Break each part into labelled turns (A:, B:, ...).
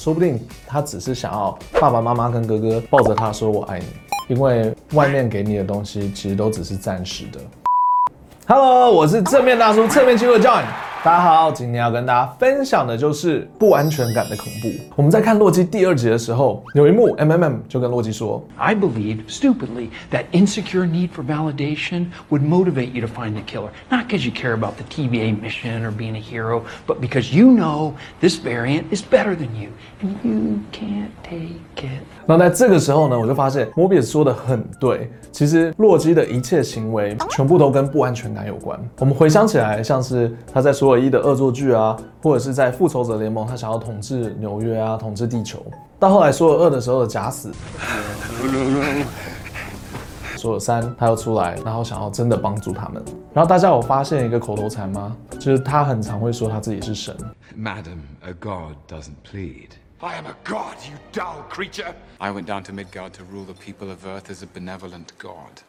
A: 说不定他只是想要爸爸妈妈跟哥哥抱着他说我爱你，因为外面给你的东西其实都只是暂时的。Hello，我是正面大叔，侧面肌肉 John。大家好，今天要跟大家分享的就是不安全感的恐怖。我们在看洛基第二集的时候，有一幕 MMM 就跟洛基说
B: ：“I believe stupidly that insecure need for validation would motivate you to find the killer, not because you care about the TVA mission or being a hero, but because you know this variant is better than you and you can't take it。”
A: 那在这个时候呢，我就发现摩比斯说的很对，其实洛基的一切行为全部都跟不安全感有关。我们回想起来，像是他在说。唯一的恶作剧啊，或者是在复仇者联盟，他想要统治纽约啊，统治地球。到后来说了二的时候的假死，说了三，他又出来，然后想要真的帮助他们。然后大家有发现一个口头禅吗？就是他很常会说他自己是神。
C: Madam, a god doesn't plead. I am a god, you dull creature. I went down to Midgard to rule the people of Earth as a benevolent god.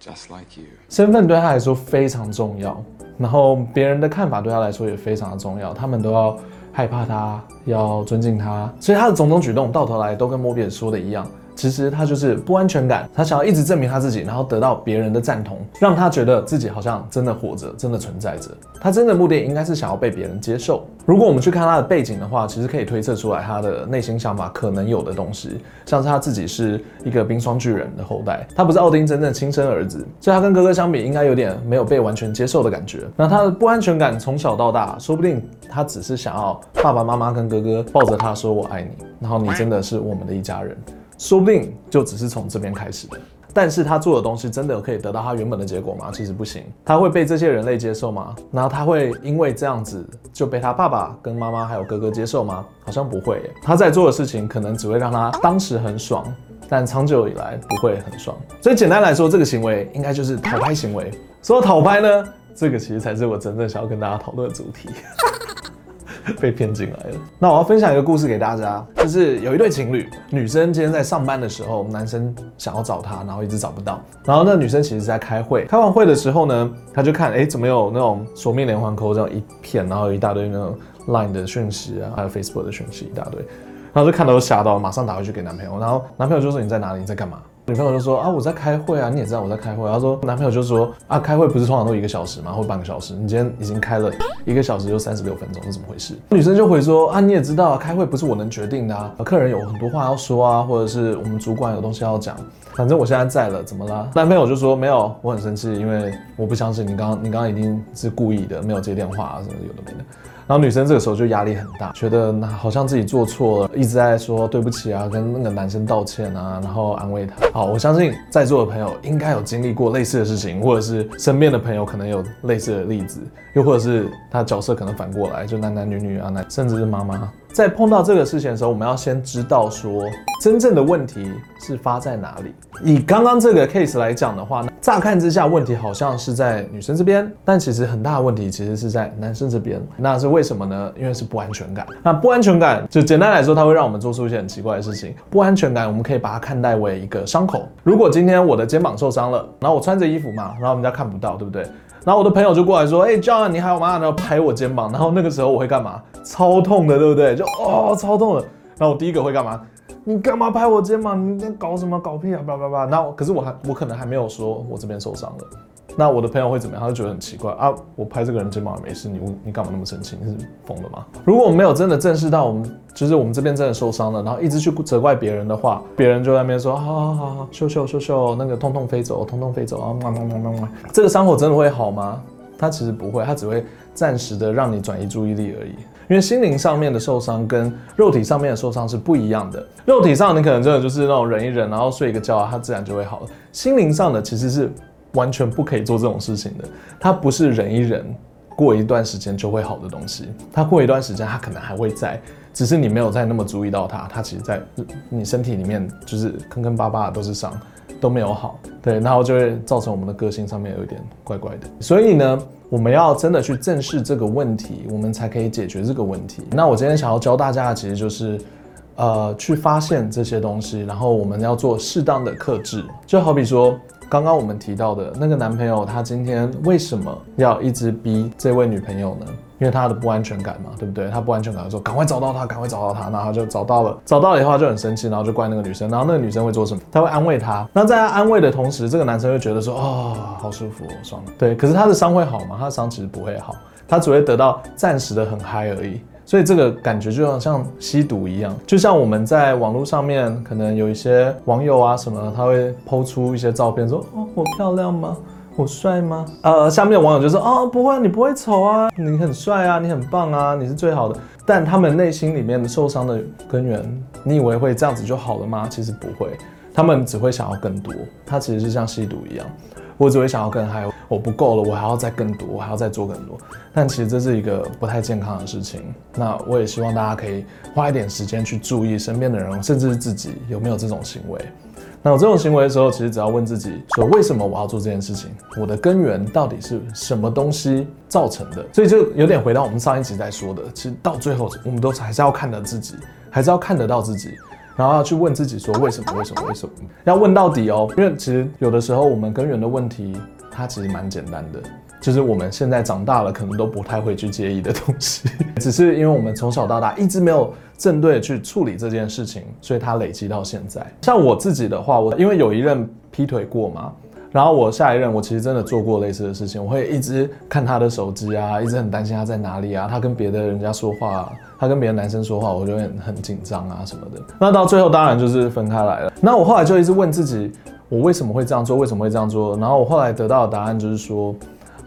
C: Just like you，
A: 身份对他来说非常重要，然后别人的看法对他来说也非常的重要，他们都要害怕他，要尊敬他，所以他的种种举动到头来都跟莫比尔说的一样。其实他就是不安全感，他想要一直证明他自己，然后得到别人的赞同，让他觉得自己好像真的活着，真的存在着。他真的目的应该是想要被别人接受。如果我们去看他的背景的话，其实可以推测出来他的内心想法可能有的东西，像是他自己是一个冰霜巨人的后代，他不是奥丁真正亲生儿子，所以他跟哥哥相比，应该有点没有被完全接受的感觉。那他的不安全感从小到大，说不定他只是想要爸爸妈妈跟哥哥抱着他说我爱你，然后你真的是我们的一家人。说不定就只是从这边开始的，但是他做的东西真的可以得到他原本的结果吗？其实不行。他会被这些人类接受吗？然后他会因为这样子就被他爸爸跟妈妈还有哥哥接受吗？好像不会。他在做的事情可能只会让他当时很爽，但长久以来不会很爽。所以简单来说，这个行为应该就是讨拍行为。说到讨拍呢，这个其实才是我真正想要跟大家讨论的主题。被骗进来了。那我要分享一个故事给大家，就是有一对情侣，女生今天在上班的时候，男生想要找她，然后一直找不到。然后那女生其实是在开会，开完会的时候呢，她就看，哎，怎么有那种锁命连环扣这样一片，然后有一大堆那种 Line 的讯息啊，还有 Facebook 的讯息一大堆，然后就看到都吓到，马上打回去给男朋友。然后男朋友就说：“你在哪里？你在干嘛？”女朋友就说啊，我在开会啊，你也知道我在开会。她说，男朋友就说啊，开会不是通常都一个小时吗？或半个小时？你今天已经开了一个小时就三十六分钟，是怎么回事？女生就回说啊，你也知道啊，开会不是我能决定的啊，客人有很多话要说啊，或者是我们主管有东西要讲，反正我现在在了，怎么了？男朋友就说没有，我很生气，因为我不相信你刚刚你刚刚一定是故意的，没有接电话啊，什么有的没的。然后女生这个时候就压力很大，觉得那好像自己做错了，一直在说对不起啊，跟那个男生道歉啊，然后安慰他。好，我相信在座的朋友应该有经历过类似的事情，或者是身边的朋友可能有类似的例子，又或者是他角色可能反过来，就男男女女啊，男甚至是妈妈。在碰到这个事情的时候，我们要先知道说，真正的问题是发在哪里。以刚刚这个 case 来讲的话，乍看之下问题好像是在女生这边，但其实很大的问题其实是在男生这边。那是为什么呢？因为是不安全感。那不安全感就简单来说，它会让我们做出一些很奇怪的事情。不安全感，我们可以把它看待为一个伤口。如果今天我的肩膀受伤了，然后我穿着衣服嘛，然后人家看不到，对不对？然后我的朋友就过来说：“哎，John，你还好吗？”然后拍我肩膀，然后那个时候我会干嘛？超痛的，对不对？就哦，超痛的。然后我第一个会干嘛？你干嘛拍我肩膀？你在搞什么？搞屁啊！叭叭叭。然后可是我还我可能还没有说我这边受伤了。那我的朋友会怎么样？他就觉得很奇怪啊！我拍这个人肩膀也没事，你你干嘛那么生气？你是疯了吗？如果我们没有真的正视到我们就是我们这边真的受伤了，然后一直去责怪别人的话，别人就在那边说：好好好好，秀秀秀秀，那个痛痛飞走，痛痛飞走啊！嘛嘛嘛嘛嘛，这个伤口真的会好吗？它其实不会，它只会暂时的让你转移注意力而已。因为心灵上面的受伤跟肉体上面的受伤是不一样的。肉体上你可能真的就是那种忍一忍，然后睡一个觉啊，它自然就会好了。心灵上的其实是。完全不可以做这种事情的，它不是忍一忍，过一段时间就会好的东西。它过一段时间，它可能还会在，只是你没有再那么注意到它。它其实，在你身体里面就是坑坑巴巴的都是伤，都没有好。对，然后就会造成我们的个性上面有一点怪怪的。所以呢，我们要真的去正视这个问题，我们才可以解决这个问题。那我今天想要教大家的，其实就是，呃，去发现这些东西，然后我们要做适当的克制。就好比说。刚刚我们提到的那个男朋友，他今天为什么要一直逼这位女朋友呢？因为他的不安全感嘛，对不对？他不安全感的时候，赶快找到他，赶快找到他，然后他就找到了，找到了以后他就很生气，然后就怪那个女生，然后那个女生会做什么？他会安慰他，那在他安慰的同时，这个男生会觉得说，哦，好舒服哦，爽了。对，可是他的伤会好吗？他的伤其实不会好，他只会得到暂时的很嗨而已。所以这个感觉就像像吸毒一样，就像我们在网络上面，可能有一些网友啊什么，他会抛出一些照片，说哦，我漂亮吗？我帅吗？呃，下面的网友就说哦，不会，你不会丑啊，你很帅啊，你很棒啊，你是最好的。但他们内心里面的受伤的根源，你以为会这样子就好了吗？其实不会，他们只会想要更多。他其实是像吸毒一样。我只会想要更嗨，我不够了，我还要再更多，我还要再做更多。但其实这是一个不太健康的事情。那我也希望大家可以花一点时间去注意身边的人，甚至是自己有没有这种行为。那有这种行为的时候，其实只要问自己说：为什么我要做这件事情？我的根源到底是什么东西造成的？所以就有点回到我们上一集在说的，其实到最后我们都还是要看得自己，还是要看得到自己。然后要去问自己说，为什么？为什么？为什么？要问到底哦，因为其实有的时候我们根源的问题，它其实蛮简单的，就是我们现在长大了，可能都不太会去介意的东西，只是因为我们从小到大一直没有正对去处理这件事情，所以它累积到现在。像我自己的话，我因为有一任劈腿过嘛。然后我下一任，我其实真的做过类似的事情，我会一直看他的手机啊，一直很担心他在哪里啊，他跟别的人家说话，他跟别的男生说话，我就会很很紧张啊什么的。那到最后当然就是分开来了。那我后来就一直问自己，我为什么会这样做？为什么会这样做？然后我后来得到的答案就是说，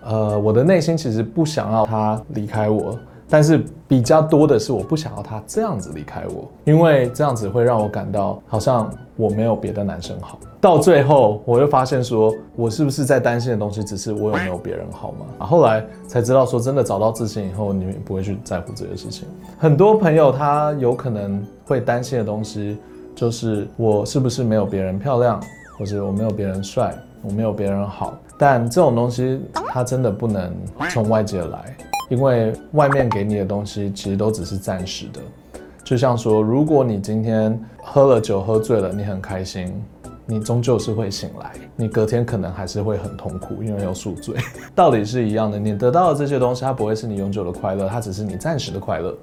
A: 呃，我的内心其实不想要他离开我。但是比较多的是，我不想要他这样子离开我，因为这样子会让我感到好像我没有别的男生好。到最后，我又发现说，我是不是在担心的东西，只是我有没有别人好吗？啊，后来才知道说，真的找到自信以后，你不会去在乎这些事情。很多朋友他有可能会担心的东西，就是我是不是没有别人漂亮，或者我没有别人帅，我没有别人好。但这种东西，它真的不能从外界来。因为外面给你的东西其实都只是暂时的，就像说，如果你今天喝了酒喝醉了，你很开心，你终究是会醒来，你隔天可能还是会很痛苦，因为有宿醉，道理是一样的。你得到的这些东西，它不会是你永久的快乐，它只是你暂时的快乐。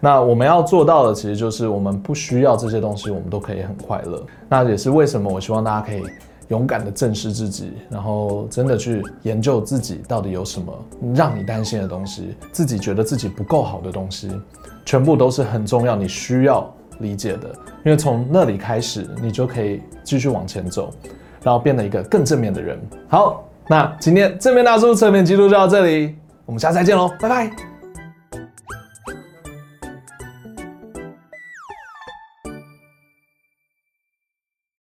A: 那我们要做到的，其实就是我们不需要这些东西，我们都可以很快乐。那也是为什么我希望大家可以。勇敢的正视自己，然后真的去研究自己到底有什么让你担心的东西，自己觉得自己不够好的东西，全部都是很重要，你需要理解的。因为从那里开始，你就可以继续往前走，然后变得一个更正面的人。好，那今天正面大叔侧面记录就到这里，我们下次再见喽，拜拜。